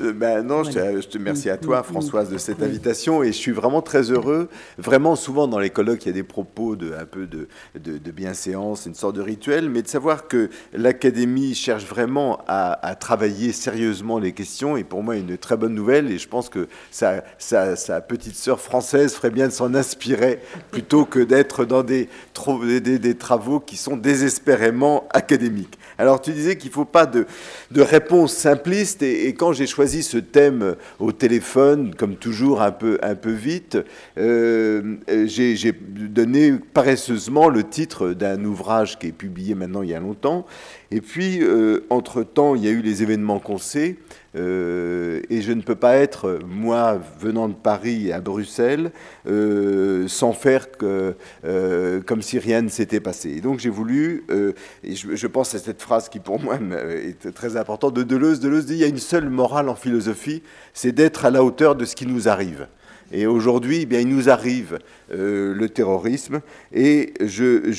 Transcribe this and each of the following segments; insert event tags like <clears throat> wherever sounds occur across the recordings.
Euh, ben non, je te, je te remercie à toi, Françoise, de cette invitation. Et je suis vraiment très heureux. Vraiment, souvent dans les colloques, il y a des propos de un peu de, de, de bienséance, une sorte de rituel, mais de savoir que l'Académie cherche vraiment à, à travailler sérieusement les questions. Et pour moi, une très bonne nouvelle. Et je pense que sa, sa, sa petite sœur française ferait bien de s'en inspirer plutôt que d'être dans des, trop- des, des- des travaux qui sont désespérément académiques. Alors, tu disais qu'il ne faut pas de, de réponse simpliste. Et, et quand j'ai choisi ce thème au téléphone, comme toujours un peu, un peu vite, euh, j'ai j'ai donné paresseusement le titre d'un ouvrage qui est publié maintenant il y a longtemps. Et puis, euh, entre-temps, il y a eu les événements qu'on sait. euh, et je ne peux pas être, moi, venant de Paris à Bruxelles, euh, sans faire euh, comme si rien ne s'était passé. Et donc j'ai voulu, euh, et je, je pense à cette phrase qui pour moi <laughs> est très importante de Deleuze. Deleuze dit il y a une seule morale en philosophie, c'est d'être à la hauteur de ce qui nous arrive. Et aujourd'hui, eh bien, il nous arrive euh, le terrorisme, et je,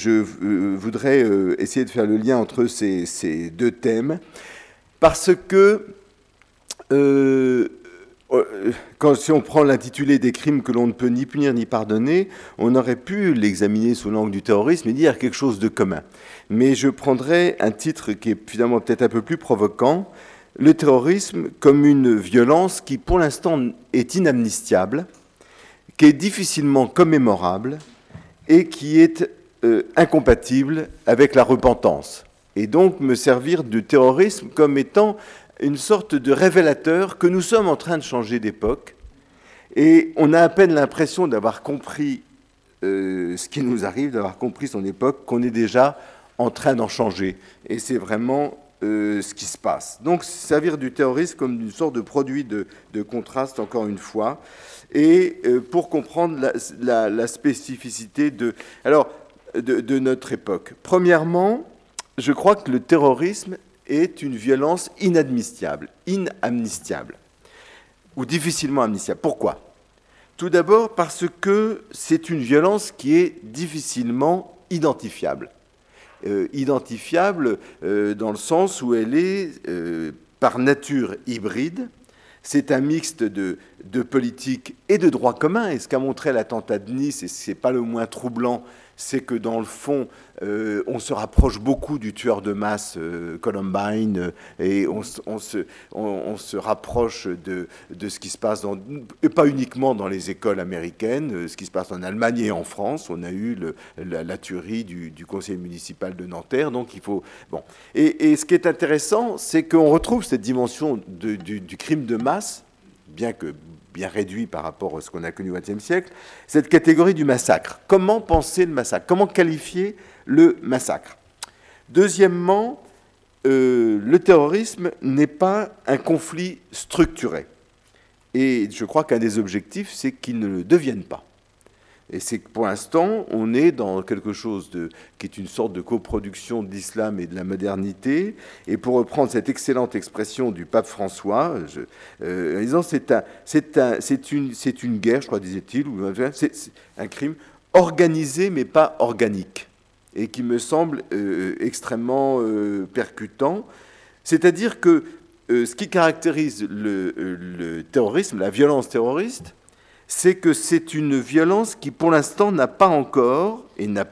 euh, voudrais euh, essayer de faire le lien entre ces, deux thèmes, parce que quand, si on prend l'intitulé des crimes que l'on ne peut ni punir ni pardonner, on aurait pu l'examiner sous l'angle du terrorisme et dire quelque chose de commun. Mais je prendrais un titre qui est finalement peut-être un peu plus provoquant, le terrorisme comme une violence qui pour l'instant est inamnistiable, qui est difficilement commémorable et qui est euh, incompatible avec la repentance. Et donc me servir du terrorisme comme étant une sorte de révélateur que nous sommes en train de changer d'époque. Et on a à peine l'impression d'avoir compris euh, ce qui nous arrive, d'avoir compris son époque, qu'on est déjà en train d'en changer. Et c'est vraiment euh, ce qui se passe. Donc servir du terrorisme comme une sorte de produit de, contraste, encore une fois, et euh, pour comprendre la, spécificité de, alors, de notre époque. Premièrement, je crois que le terrorisme est une violence inadmissible, inamnistiable, ou difficilement amnistiable. Pourquoi? Tout d'abord parce que c'est une violence qui est difficilement identifiable. Euh, identifiable euh, dans le sens où elle est euh, par nature hybride. C'est un mixte de, de politique et de droit commun. Et ce qu'a montré l'attentat de Nice, et ce n'est pas le moins troublant, c'est que dans le fond, euh, on se rapproche beaucoup du tueur de masse euh, Columbine euh, et on, se, rapproche de, de ce qui se passe, et pas uniquement dans les écoles américaines, ce qui se passe en Allemagne et en France. On a eu la, tuerie du, conseil municipal de Nanterre, donc il faut... Bon. Et, ce qui est intéressant, c'est qu'on retrouve cette dimension du crime de masse, bien que bien réduit par rapport à ce qu'on a connu au XXe siècle, cette catégorie du massacre. Comment penser le massacre? Comment qualifier le massacre? Deuxièmement, euh, le terrorisme n'est pas un conflit structuré. Et je crois qu'un des objectifs, c'est qu'il ne le devienne pas. Et c'est que pour l'instant, on est dans quelque chose qui est une sorte de coproduction de l'islam et de la modernité. Et pour reprendre cette excellente expression du pape François, euh, en disant c'est un, un, une, une guerre, je crois, disait-il, ou c'est un crime organisé mais pas organique, et qui me semble euh, extrêmement euh, percutant. C'est-à-dire que euh, ce qui caractérise euh, le terrorisme, la violence terroriste, c'est que c'est une violence qui, pour l'instant, n'a pas encore et n'a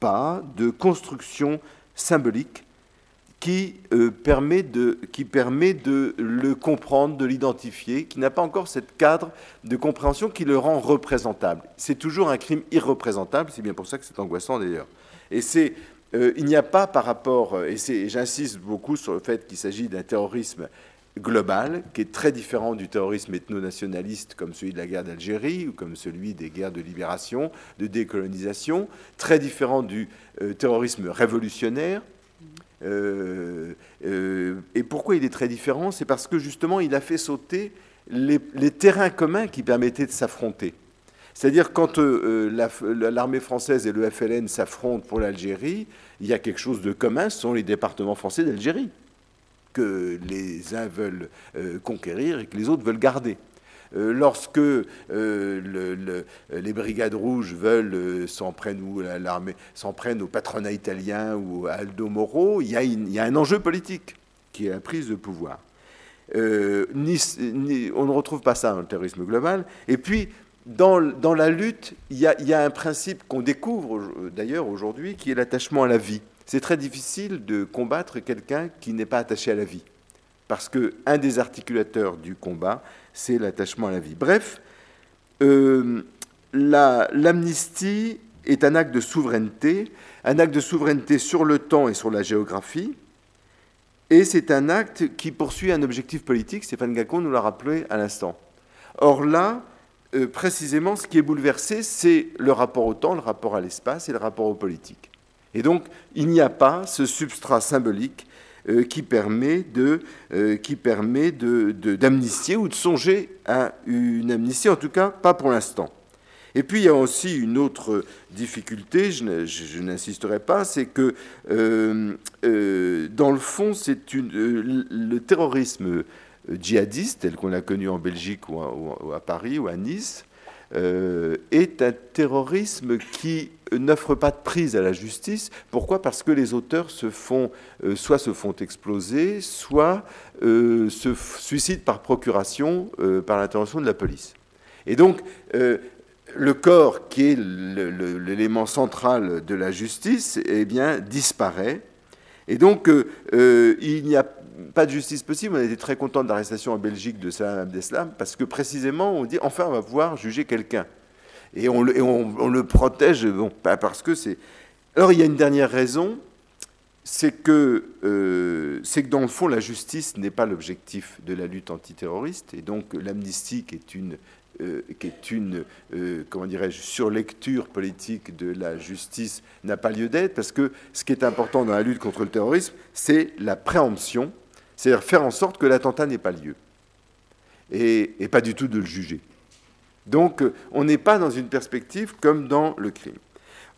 pas de construction symbolique qui, euh, permet de, qui permet de le comprendre, de l'identifier, qui n'a pas encore ce cadre de compréhension qui le rend représentable. C'est toujours un crime irreprésentable, c'est bien pour ça que c'est angoissant d'ailleurs. Et c'est, euh, il n'y a pas par rapport, et j'insiste beaucoup sur le fait qu'il s'agit d'un terrorisme global, qui est très différent du terrorisme ethno-nationaliste comme celui de la guerre d'Algérie ou comme celui des guerres de libération, de décolonisation, très différent du euh, terrorisme révolutionnaire. Euh, euh, et pourquoi il est très différent? C'est parce que justement, il a fait sauter les, terrains communs qui permettaient de s'affronter. C'est-à-dire quand la- l'armée française et le FLN s'affrontent pour l'Algérie, il y a quelque chose de commun, ce sont les départements français d'Algérie que les uns veulent euh, conquérir et que les autres veulent garder. lorsque les brigades rouges veulent s'en prennent ou s'en prennent au patronat italien ou à Aldo Moro, il y, a un enjeu politique qui est la prise de pouvoir. Euh, on ne retrouve pas ça dans le terrorisme global. Et puis, dans, la lutte, il y, a, un principe qu'on découvre d'ailleurs aujourd'hui, qui est l'attachement à la vie. C'est très difficile de combattre quelqu'un qui n'est pas attaché à la vie, parce que un des articulateurs du combat, c'est l'attachement à la vie. Bref, euh, l'amnistie est un acte de souveraineté, un acte de souveraineté sur le temps et sur la géographie, et c'est un acte qui poursuit un objectif politique, Stéphane Gacon nous l'a rappelé à l'instant. Or là, euh, précisément, ce qui est bouleversé, c'est le rapport au temps, le rapport à l'espace et le rapport aux politiques. Et donc, il n'y a pas ce substrat symbolique euh, qui permet de, euh, permet d'amnistier ou de songer à une amnistie, en tout cas pas pour l'instant. Et puis il y a aussi une autre difficulté, je, n'insisterai pas, c'est que euh, euh, dans le fond, c'est euh, le terrorisme djihadiste, tel qu'on l'a connu en Belgique ou à, Paris ou à Nice, est un terrorisme qui n'offre pas de prise à la justice. Pourquoi? Parce que les auteurs se font, soit se font exploser, soit se suicident par procuration par l'intervention de la police. Et donc, le corps, qui est l'élément central de la justice, eh bien, disparaît. Et donc, euh, euh, il n'y a pas de justice possible. On été très content de l'arrestation en Belgique de Salam Abdeslam, parce que précisément, on dit enfin, on va pouvoir juger quelqu'un. Et, on, le protège, bon, parce que c'est. Alors, il y a une dernière raison, c'est que, euh, que dans le fond, la justice n'est pas l'objectif de la lutte antiterroriste, et donc l'amnistie, qui est une euh, qui est une, euh, comment dirais-je, surlecture politique de la justice n'a pas lieu d'être, parce que ce qui est important dans la lutte contre le terrorisme, c'est la préemption, c'est-à-dire faire en sorte que l'attentat n'ait pas lieu, et, pas du tout de le juger. Donc on n'est pas dans une perspective comme dans le crime.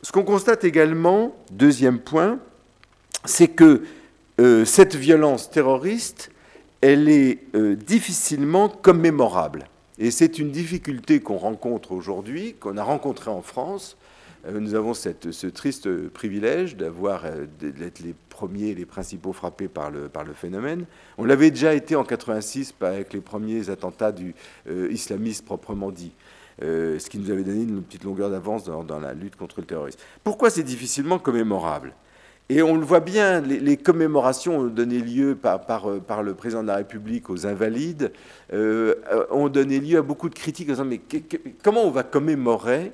Ce qu'on constate également, deuxième point, c'est que euh, cette violence terroriste, elle est difficilement commémorable. Et c'est une difficulté qu'on rencontre aujourd'hui, qu'on a rencontrée en France. Euh, nous avons ce triste privilège d'avoir euh, d'être les premiers, les principaux frappés par le, phénomène. On l'avait déjà été en 86 avec les premiers attentats du euh, proprement dit. ce qui nous avait donné une petite longueur d'avance dans, la lutte contre le terrorisme. Pourquoi c'est difficilement commémorable? Et on le voit bien, les, commémorations ont donné lieu par, euh, le président de la République aux invalides, euh, ont donné lieu à beaucoup de critiques en disant mais comment on va commémorer,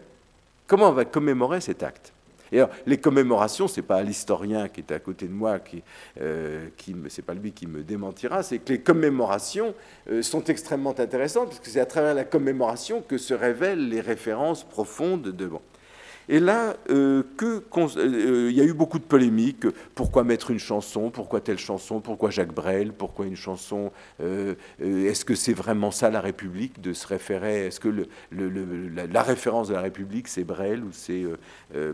comment on va commémorer cet acte? Et alors, les commémorations, c'est pas l'historien qui est à côté de moi, qui, euh, qui c'est pas lui qui me démentira, c'est que les commémorations euh, sont extrêmement intéressantes, parce que c'est à travers la commémoration que se révèlent les références profondes de. Et là, euh, que, euh, il y a eu beaucoup de polémiques. Pourquoi mettre une chanson? Pourquoi telle chanson? Pourquoi Jacques Brel? Pourquoi une chanson euh, Est-ce que c'est vraiment ça la République de se référer? Est-ce que la, référence de la République c'est Brel ou c'est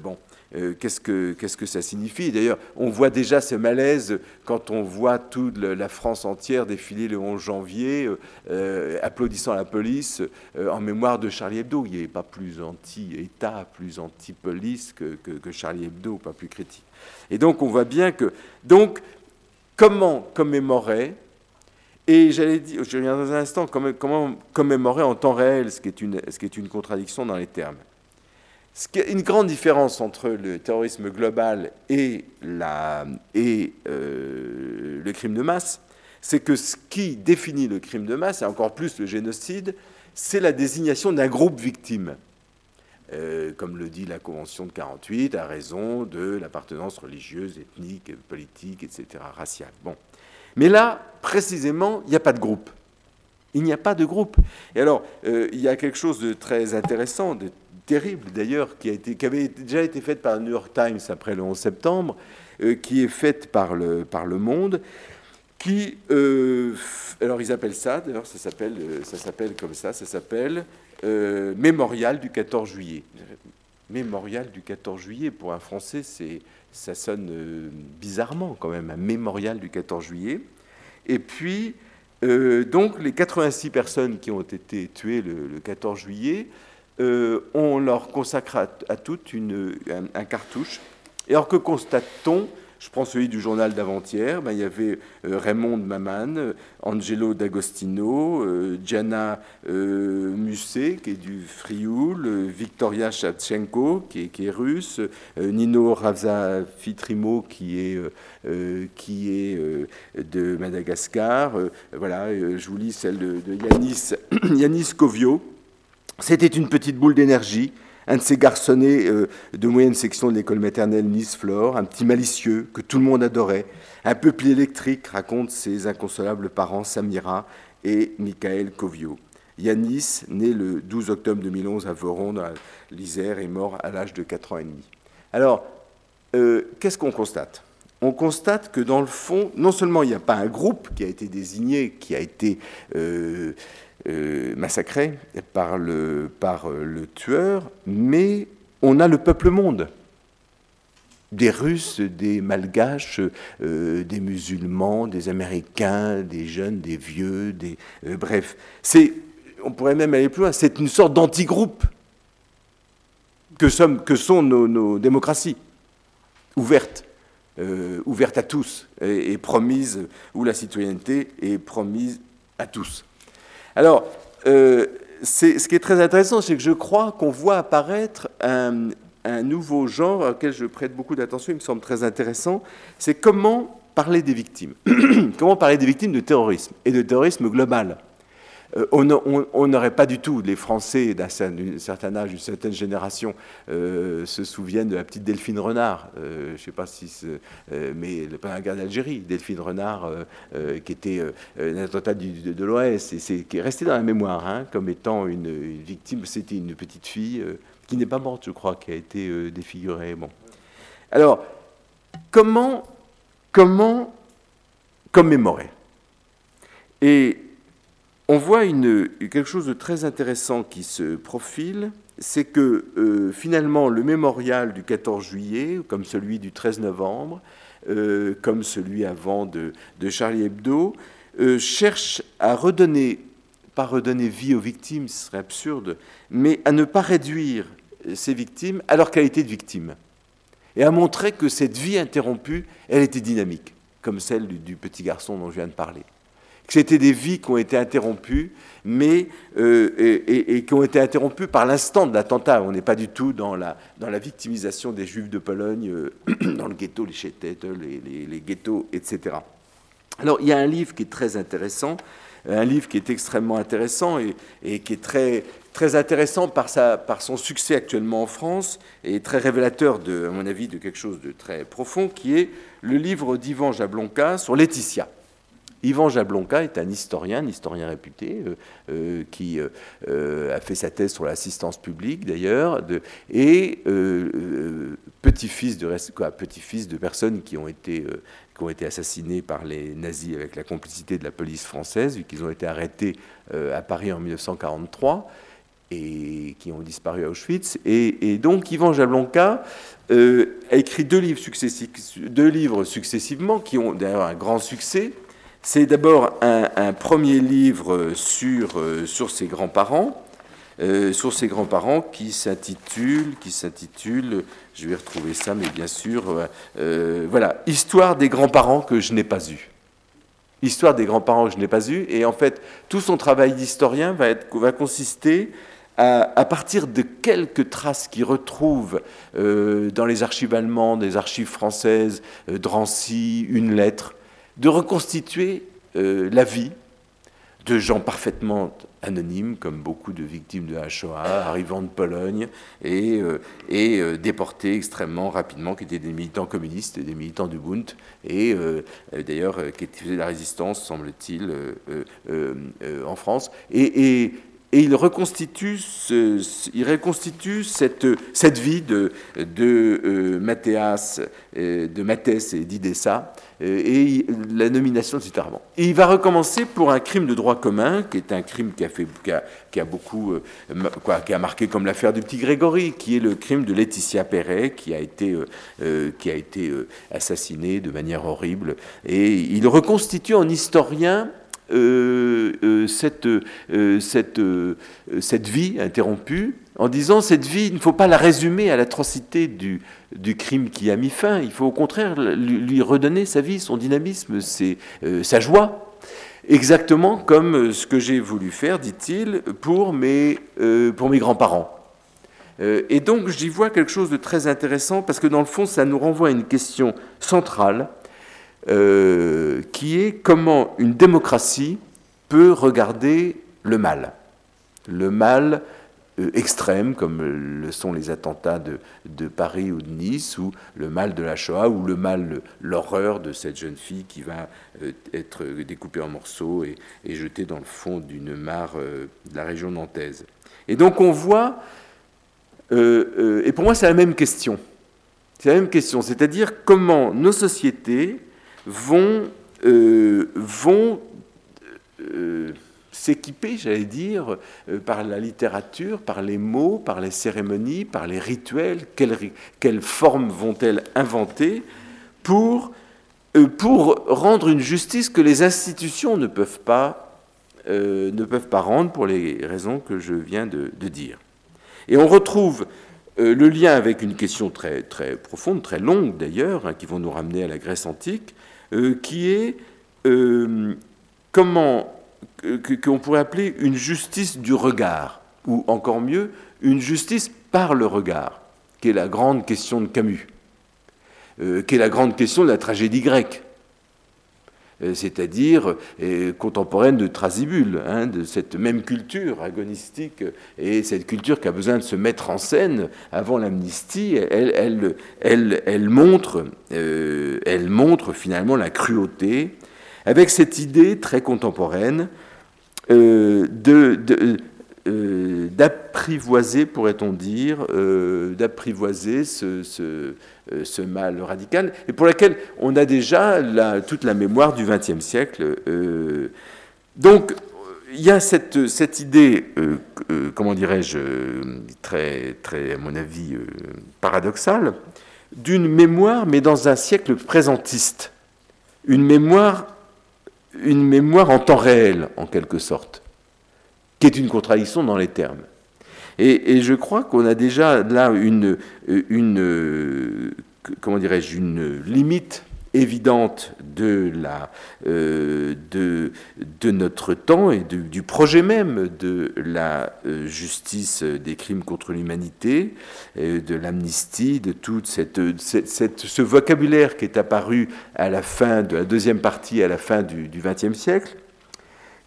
bon euh, qu'est-ce, que, ça signifie? D'ailleurs, on voit déjà ce malaise quand on voit toute la France entière défiler le 11 janvier, euh, euh, applaudissant la police en mémoire de Charlie Hebdo. Il n'y avait pas plus anti-État, plus anti-police que, que, Charlie Hebdo, pas plus critique. Et donc, on voit bien que. Donc, comment commémorer et j'allais dire, je reviens dans un instant, comment, commémorer en temps réel, ce qui est une, ce qui est une contradiction dans les termes. Une grande différence entre le terrorisme global et, la, et euh, le crime de masse, c'est que ce qui définit le crime de masse, et encore plus le génocide, c'est la désignation d'un groupe victime. Euh, comme le dit la Convention de 48, à raison de l'appartenance religieuse, ethnique, politique, etc., raciale. Bon. Mais là, précisément, il n'y a pas de groupe. Il n'y a pas de groupe. Et alors, euh, il y a quelque chose de très intéressant, de terrible d'ailleurs, qui, avait déjà été faite par le New York Times après le 11 septembre, euh, qui est faite par le, par le Monde, qui, alors ils appellent ça, d'ailleurs ça s'appelle, ça s'appelle comme ça, ça s'appelle Mémorial du 14 juillet. Mémorial du 14 juillet, pour un Français, ça sonne bizarrement quand même, un mémorial du 14 juillet. Et puis, donc les 86 personnes qui ont été tuées le, 14 juillet, on leur consacre à, toutes une, un cartouche. Et alors que constate-t-on? Je prends celui du journal d'avant-hier. Ben, il y avait euh, Raymond Maman, euh, Angelo D'Agostino, euh, Gianna Musset, qui est du Frioul, Victoria Shevchenko, qui est, russe, Nino Raza Fitrimo, qui est, qui est de Madagascar. voilà, je vous lis celle de, Yanis, <coughs> Yanis Kovio. C'était une petite boule d'énergie un de ces garçonnets euh, de moyenne section de l'école maternelle Nice-Flore, un petit malicieux que tout le monde adorait, un peuple électrique, racontent ses inconsolables parents Samira et Michael Kovio. Yanis, né le 12 octobre 2011 à Voron, dans l'Isère, est mort à l'âge de 4 ans et demi. Alors, euh, qu'est-ce qu'on constate? On constate que dans le fond, non seulement il n'y a pas un groupe qui a été désigné, qui a été euh, euh, massacré par le, par le tueur, mais on a le peuple monde. Des Russes, des Malgaches, euh, des musulmans, des Américains, des jeunes, des vieux, des euh, bref. C'est, on pourrait même aller plus loin. C'est une sorte d'antigroupe que, que sont nos, démocraties ouvertes. ouvertes à tous et, et où la citoyenneté est promise à tous. Alors, euh, ce qui est très intéressant, c'est que je crois qu'on voit apparaître un, nouveau genre auquel je prête beaucoup d'attention, il me semble très intéressant, c'est comment parler des victimes. <clears throat> comment parler des victimes de terrorisme et de terrorisme global. Euh, on n'aurait pas du tout, les Français d'un certain âge, d'une certaine génération, euh, se souviennent de la petite Delphine Renard, euh, je ne sais pas si, mais pendant la guerre d'Algérie, Delphine Renard, qui était un attentat de, de l'OS, et qui est resté dans la mémoire hein, comme étant une, victime, c'était une petite fille qui n'est pas morte, je crois, qui a été défigurée. Bon. Alors, comment, comment commémorer? Et on voit quelque chose de très intéressant qui se profile, c'est que euh, finalement le mémorial du 14 juillet, comme celui du 13 novembre, euh, comme celui avant de, Charlie Hebdo, euh, cherche à redonner, pas redonner vie aux victimes, ce serait absurde, mais à ne pas réduire ces victimes à leur qualité de victime, et à montrer que cette vie interrompue, elle était dynamique, comme celle du petit garçon dont je viens de parler c'était des vies qui ont été interrompues, mais, euh, et, qui ont été interrompues par l'instant de l'attentat. On n'est pas du tout dans la, dans la victimisation des Juifs de Pologne, euh, <clears throat> dans le ghetto, les chétettes, les, les, ghettos, etc. Alors, il y a un livre qui est très intéressant, un livre qui est extrêmement intéressant et, qui est très, très intéressant par, sa, par son succès actuellement en France et très révélateur, de, à mon avis, de quelque chose de très profond, qui est le livre d'Ivan Jablonka sur Laetitia. Yvan Jablonka est un historien, un historien réputé, euh, euh, qui euh, a fait sa thèse sur l'assistance publique d'ailleurs, et petit-fils de, personnes qui ont été qui par les nazis avec la complicité de la police française, vu qu'ils ont été arrêtés à Paris en 1943 et qui ont disparu à Auschwitz. Et, donc Yvan Jablonka a écrit livres, deux livres successivement, qui ont d'ailleurs un grand succès. C'est d'abord un, premier livre sur, euh, ses grands-parents, euh, sur ses grands-parents qui s'intitule, qui s'intitule, je vais retrouver ça, mais bien sûr, euh, voilà, Histoire des grands-parents que je n'ai pas eu. Histoire des grands-parents que je n'ai pas eu. Et en fait, tout son travail d'historien va, consister à, partir de quelques traces qu'il retrouve dans les archives allemandes, des archives françaises, Drancy, une lettre, de reconstituer euh, la vie de gens parfaitement anonymes, comme beaucoup de victimes de la arrivant de Pologne et, euh, euh, déportés extrêmement rapidement, qui étaient des militants communistes des militants du Bund, et d'ailleurs qui faisaient la résistance, semble-t-il, en France. Et il reconstitue, ce, il reconstitue cette, cette vie de, de euh, Mathéas, euh, de Mathès et d'Idessa, euh, et la nomination, etc. Et il va recommencer pour un crime de droit commun, qui est un crime qui a, fait, qui a, beaucoup, quoi, qui a marqué comme l'affaire du petit Grégory, qui est le crime de Laetitia Perret, qui a été, qui a été assassinée de manière horrible. Et il reconstitue en historien cette, cette, cette vie interrompue en disant cette vie, il ne faut pas la résumer à l'atrocité du, du crime qui a mis fin, il faut au contraire lui, redonner sa vie, son dynamisme, sa joie. Exactement comme ce que j'ai voulu faire, dit-il, pour mes, mes grands-parents. Euh, et donc j'y vois quelque chose de très intéressant parce que dans le fond, ça nous renvoie à une question centrale euh, qui est comment une démocratie peut regarder le mal. Le mal euh, extrême, comme le sont les attentats de, de, Paris ou de Nice, ou le mal de la Shoah, ou le mal, l'horreur de cette jeune fille qui va être découpée en morceaux et, et jetée dans le fond d'une mare de la région nantaise. Et donc on voit euh, euh, et pour moi, c'est la même question. C'est la même question, c'est-à-dire comment nos sociétés vont, euh, vont s'équiper, j'allais dire, par la littérature, par les mots, par les cérémonies, par les rituels, quelles, quelles formes vont-elles inventer pour, pour rendre une justice que les institutions ne peuvent pas, ne peuvent pas rendre pour les raisons que je viens de dire. Et on retrouve euh, le lien avec une question très, très profonde, très longue d'ailleurs, hein, qui vont nous ramener à la Grèce antique, euh, qui est euh, comment qu'on pourrait appeler une justice du regard, ou encore mieux, une justice par le regard, qui est la grande question de Camus, qui est la grande question de la tragédie grecque. Euh, c'est-à-dire euh, contemporaine de Thrasybule, hein, de cette même culture agonistique, et cette culture qui a besoin de se mettre en scène avant l'amnistie, elle, montre, euh, elle montre finalement la cruauté, avec cette idée très contemporaine de, d'apprivoiser, pourrait-on dire, d'apprivoiser ce, euh, ce mal radical, et pour laquelle on a déjà toute la mémoire du XXe siècle. Euh. donc, il y a cette, idée, euh, comment dirais-je, très, très, à mon avis, paradoxale, d'une mémoire, mais dans un siècle présentiste. Une mémoire, une mémoire en temps réel, en quelque sorte, qui est une contradiction dans les termes. Et, je crois qu'on a déjà là une, comment dirais-je, une limite évidente de, la, euh, de, de, notre temps et du projet même de la euh, justice des crimes contre l'humanité, de l'amnistie, de tout cette, cette, ce vocabulaire qui est apparu à la fin de la deuxième partie, à la fin du XXe siècle,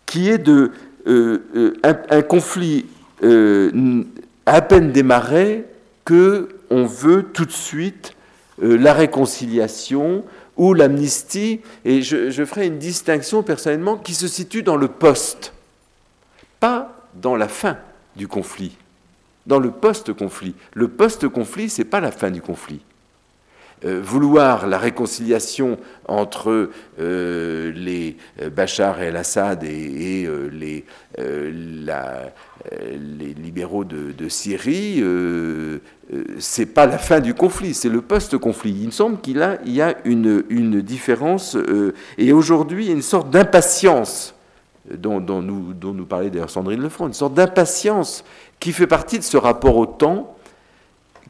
qui est de, euh, un, un, conflit à peine démarré que on veut tout de suite euh, la réconciliation ou l'amnistie, et je, ferai une distinction personnellement qui se situe dans le poste, pas dans la fin du conflit, dans le post-conflit. Le post-conflit, ce n'est pas la fin du conflit. Euh, vouloir la réconciliation entre euh, les euh, Bachar et el-Assad et, les, libéraux de, Syrie, c'est pas la fin du conflit, c'est le post-conflit. Il me semble qu'il y a une, différence, et aujourd'hui, une sorte d'impatience dont, dont, nous, dont nous parlait d'ailleurs Sandrine Lefranc, une sorte d'impatience qui fait partie de ce rapport au temps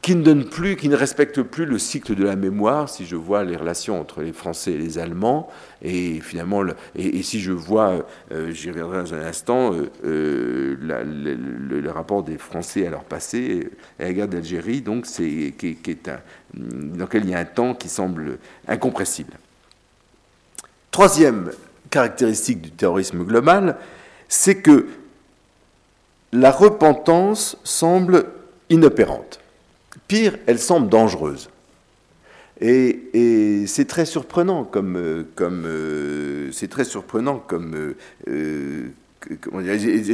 qui ne donne plus, qui ne respecte plus le cycle de la mémoire, si je vois les relations entre les Français et les Allemands, et finalement, et, si je vois, euh, j'y reviendrai dans un instant, euh, euh, le, rapport des Français à leur passé, à la guerre d'Algérie, donc c'est qui, est un, dans lequel il y a un temps qui semble incompressible. Troisième caractéristique du terrorisme global, c'est que la repentance semble inopérante. Pire, elle semble dangereuse. Et, c'est très surprenant comme, euh, comme euh, très surprenant comme, euh,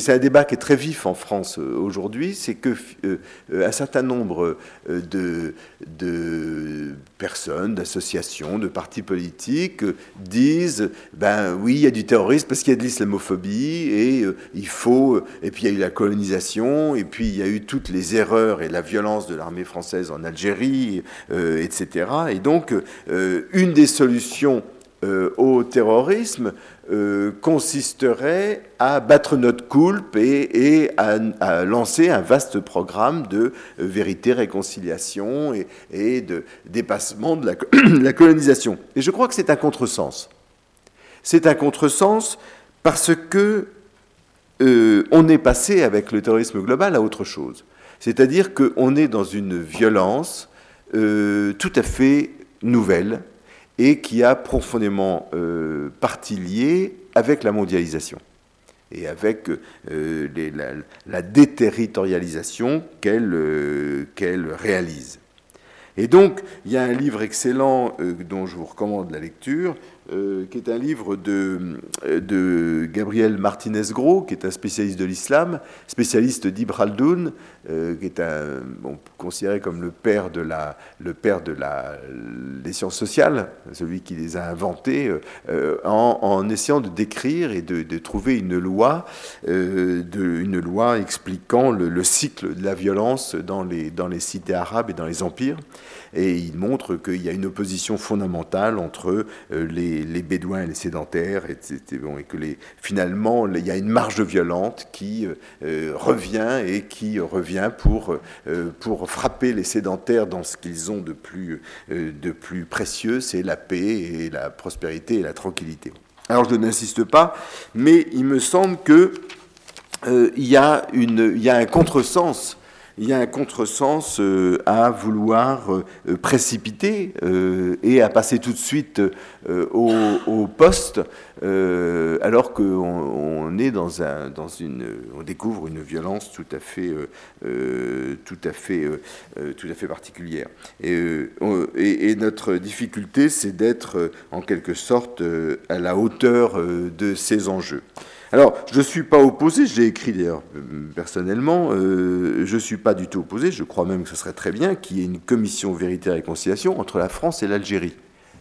c'est un débat qui est très vif en France euh, aujourd'hui, c'est que euh, un certain nombre euh, de personnes, d'associations, de partis politiques disent ben oui, il y a du terrorisme parce qu'il y a de l'islamophobie et il faut et puis il y a eu la colonisation et puis il y a eu toutes les erreurs et la violence de l'armée française en Algérie, etc. Et donc une des solutions au terrorisme euh, consisterait à battre notre coulpe et, à, lancer un vaste programme de vérité, réconciliation et, de dépassement de <clears throat> la, colonisation. Et je crois que c'est un contresens. C'est un contresens parce que euh, on est passé avec le terrorisme global à autre chose. C'est-à-dire qu'on est dans une violence euh, tout à fait nouvelle et qui a profondément euh, partie liée avec la mondialisation et avec euh, la, déterritorialisation qu'elle qu'elle réalise. Et donc, il y a un livre excellent dont je vous recommande la lecture, euh, qui est un livre de, Gabriel Martinez-Gros, qui est un spécialiste de l'islam, spécialiste d'Ibn Khaldoun, euh, qui est considéré comme le père, de la, le père de la, des sciences sociales, celui qui les a inventées, euh, en, essayant de décrire et de, trouver une loi, une loi expliquant le, le, cycle de la violence dans les, dans les cités arabes et dans les empires. Et il montre qu'il y a une opposition fondamentale entre les les, bédouins et les sédentaires, et, que finalement, il y a une marge violente qui euh, euh, revient et qui revient pour, euh, pour frapper les sédentaires dans ce qu'ils ont de plus, de plus précieux, c'est la paix et la prospérité et la tranquillité. Alors je n'insiste pas, mais il me semble que il, y y a un contresens il y a un contresens euh, à vouloir euh, précipiter euh, et à passer tout de suite au, poste, alors qu'on on est dans, un, dans une, on découvre une violence tout à fait, tout à fait, tout à fait particulière. Et notre difficulté, c'est d'être en quelque sorte à la hauteur de ces enjeux. Alors, je ne suis pas opposé, j'ai écrit d'ailleurs euh, personnellement, euh, je ne suis pas du tout opposé, je crois même que ce serait très bien qu'il y ait une commission vérité et réconciliation entre la France et l'Algérie.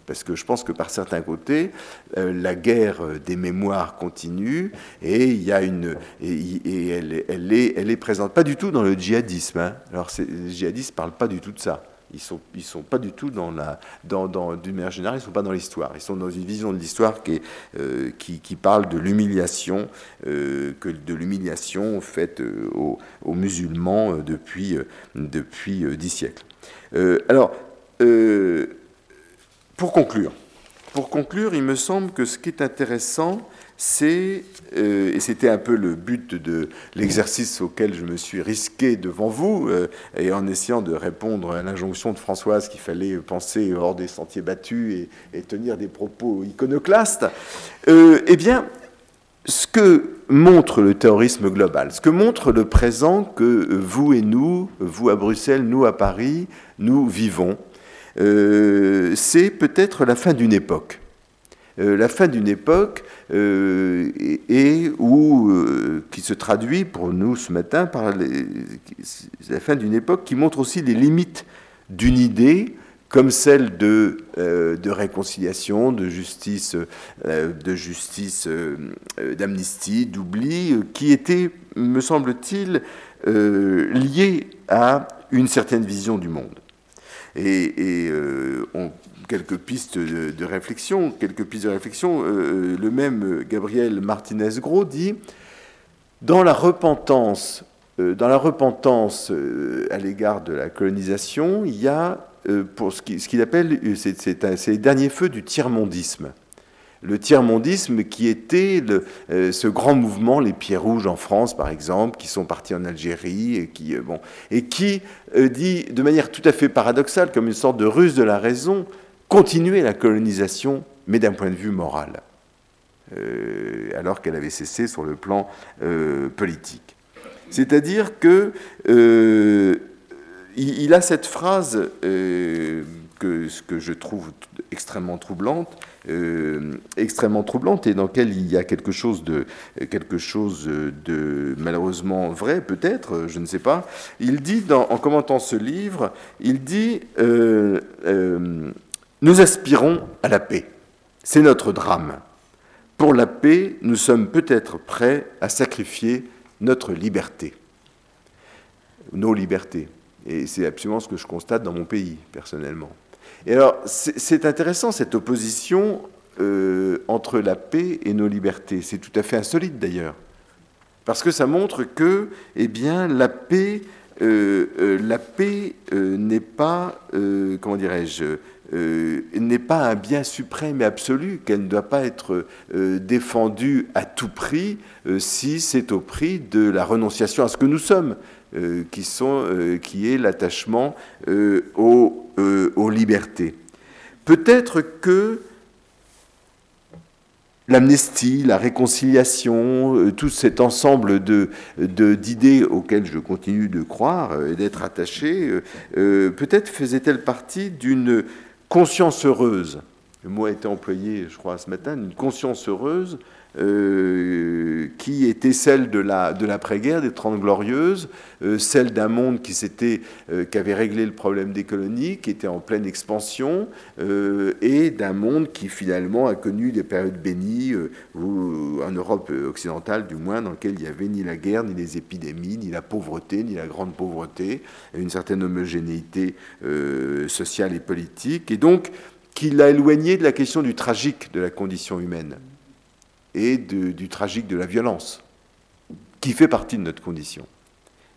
Parce que je pense que par certains côtés, euh, la guerre des mémoires continue et il y a une et, elle, est, présente pas du tout dans le djihadisme. Hein. Alors les djihadistes parlent pas du tout de ça. Ils sont, sont pas du tout dans la, d'une manière générale, ils sont pas dans l'histoire. Ils sont dans une vision de l'histoire qui, euh, parle de l'humiliation, euh, faite euh, aux, aux, musulmans depuis depuis dix siècles. alors, pour conclure, pour conclure, il me semble que ce qui est intéressant, c'est, euh, et c'était un peu le but de l'exercice auquel je me suis risqué devant vous, euh, et en essayant de répondre à l'injonction de Françoise qu'il fallait penser hors des sentiers battus et, tenir des propos iconoclastes, euh, eh bien, ce que montre le terrorisme global, ce que montre le présent que vous et nous, vous à Bruxelles, nous à Paris, nous vivons, c'est peut-être la fin d'une époque. Euh, la fin d'une époque euh, et, euh, qui se traduit pour nous ce matin par la fin d'une époque qui montre aussi les limites d'une idée comme celle de, de réconciliation, de justice, de justice, d'amnistie, d'oubli, qui était, me semble-t-il, liée à une certaine vision du monde. Et, on quelques pistes de, réflexion. Quelques pistes de réflexion. Euh, euh, le même Gabriel Martinez-Gros dit dans la repentance, euh, dans la repentance à l'égard de la colonisation, il y a pour ce qu'il appelle, c'est les derniers feux du tiers-mondisme le tiers-mondisme qui était ce grand mouvement, les Pieds Rouges en France par exemple, qui sont partis en Algérie et qui, bon, et qui dit de manière tout à fait paradoxale, comme une sorte de ruse de la raison, continuer la colonisation, mais d'un point de vue moral, euh, alors qu'elle avait cessé sur le plan euh, politique. C'est-à-dire que euh, il, a cette phrase que, que je trouve extrêmement troublante, extrêmement troublante et dans laquelle il y a quelque chose de quelque chose de malheureusement vrai peut-être, je ne sais pas. Il dit en commentant ce livre, il dit nous aspirons à la paix. C'est notre drame. Pour la paix, nous sommes peut-être prêts à sacrifier notre liberté, nos libertés. Et c'est absolument ce que je constate dans mon pays, personnellement. Et alors, c'est intéressant cette opposition euh, entre la paix et nos libertés. C'est tout à fait insolite d'ailleurs. Parce que ça montre que, eh bien, la paix, euh, la paix n'est pas, comment dirais-je, n'est pas un bien suprême et absolu, qu'elle ne doit pas être défendue à tout prix si c'est au prix de la renonciation à ce que nous sommes. qui, sont, qui est l'attachement aux, aux, libertés. Peut-être que l'amnistie, la réconciliation, euh, tout cet ensemble de, d'idées auxquelles je continue de croire euh, et d'être attaché, euh, peut-être faisait-elle partie d'une conscience heureuse. Le mot a été employé, je crois, ce matin, une conscience heureuse euh, qui était celle de la de l'après-guerre, des Trente Glorieuses, euh, celle d'un monde qui s'était euh, qui avait réglé le problème des colonies, qui était en pleine expansion, et d'un monde qui finalement a connu des périodes bénies, en Europe occidentale du moins, dans lequel il n'y avait ni la guerre, ni les épidémies, ni la pauvreté, ni la grande pauvreté, une certaine homogénéité sociale et politique, et donc qui l'a éloigné de la question du tragique de la condition humaine et du tragique de la violence, qui fait partie de notre condition,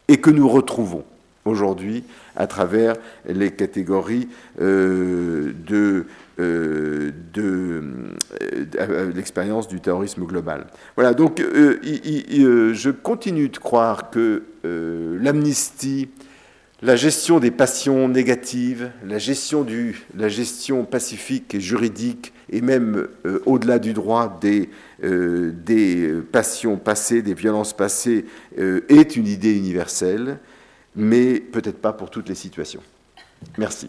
et que nous retrouvons aujourd'hui à travers les catégories euh, de, euh, euh, l'expérience du terrorisme global. Voilà, donc je continue de croire que l'amnistie la gestion des passions négatives, la gestion, pacifique et juridique, et même euh, au-delà du droit des, euh, des passions passées, des violences passées, euh, est une idée universelle, mais peut-être pas pour toutes les situations. Merci.